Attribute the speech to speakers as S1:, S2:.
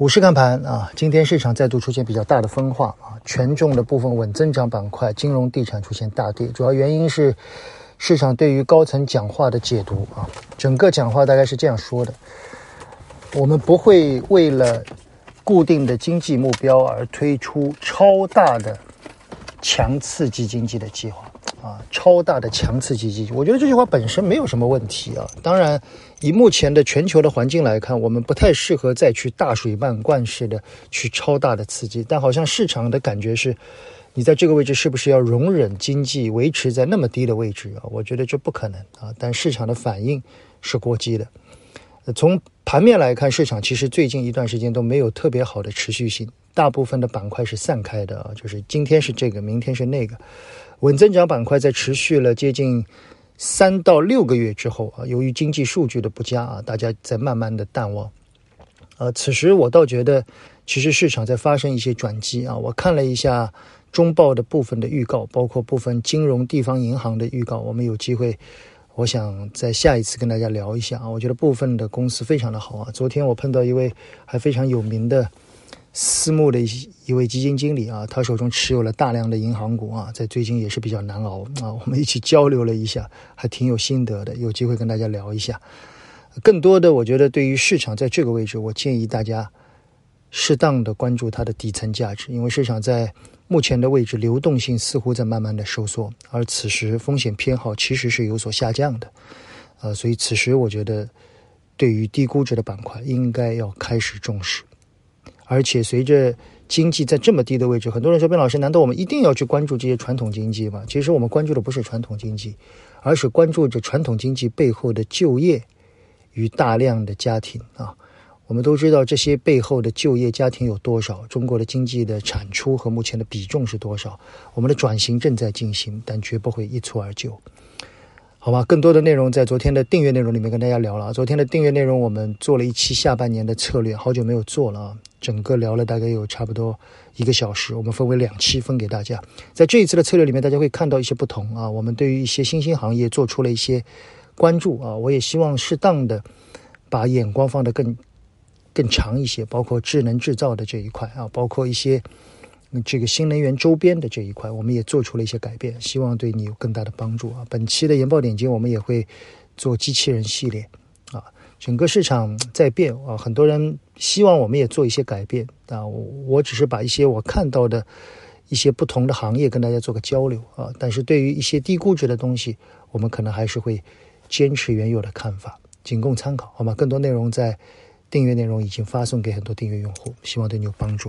S1: 股市看盘啊，今天市场再度出现比较大的分化啊，权重的部分稳增长板块、金融地产出现大跌，主要原因是市场对于高层讲话的解读啊，整个讲话大概是这样说的：我们不会为了固定的经济目标而推出超大的强刺激经济的计划。啊，超大的强刺激经济，我觉得这句话本身没有什么问题啊。当然，以目前的全球的环境来看，我们不太适合再去大水漫灌式的去超大的刺激。但好像市场的感觉是，你在这个位置是不是要容忍经济维持在那么低的位置啊？我觉得这不可能啊。但市场的反应是过激的。从盘面来看，市场其实最近一段时间都没有特别好的持续性，大部分的板块是散开的啊，就是今天是这个，明天是那个。稳增长板块在持续了接近三到六个月之后啊，由于经济数据的不佳啊，大家在慢慢的淡忘。呃，此时我倒觉得，其实市场在发生一些转机啊。我看了一下中报的部分的预告，包括部分金融地方银行的预告，我们有机会，我想在下一次跟大家聊一下啊。我觉得部分的公司非常的好啊。昨天我碰到一位还非常有名的。私募的一一位基金经理啊，他手中持有了大量的银行股啊，在最近也是比较难熬啊。我们一起交流了一下，还挺有心得的，有机会跟大家聊一下。更多的，我觉得对于市场在这个位置，我建议大家适当的关注它的底层价值，因为市场在目前的位置，流动性似乎在慢慢的收缩，而此时风险偏好其实是有所下降的。呃，所以此时我觉得，对于低估值的板块，应该要开始重视。而且随着经济在这么低的位置，很多人说：“边老师，难道我们一定要去关注这些传统经济吗？”其实我们关注的不是传统经济，而是关注着传统经济背后的就业与大量的家庭啊。我们都知道这些背后的就业家庭有多少，中国的经济的产出和目前的比重是多少？我们的转型正在进行，但绝不会一蹴而就。好吧，更多的内容在昨天的订阅内容里面跟大家聊了。昨天的订阅内容，我们做了一期下半年的策略，好久没有做了啊，整个聊了大概有差不多一个小时，我们分为两期分给大家。在这一次的策略里面，大家会看到一些不同啊，我们对于一些新兴行业做出了一些关注啊，我也希望适当的把眼光放得更更长一些，包括智能制造的这一块啊，包括一些。这个新能源周边的这一块，我们也做出了一些改变，希望对你有更大的帮助啊！本期的研报点睛，我们也会做机器人系列。整个市场在变啊，很多人希望我们也做一些改变啊。我只是把一些我看到的一些不同的行业跟大家做个交流啊。但是对于一些低估值的东西，我们可能还是会坚持原有的看法，仅供参考，好吗？更多内容在订阅内容已经发送给很多订阅用户，希望对你有帮助。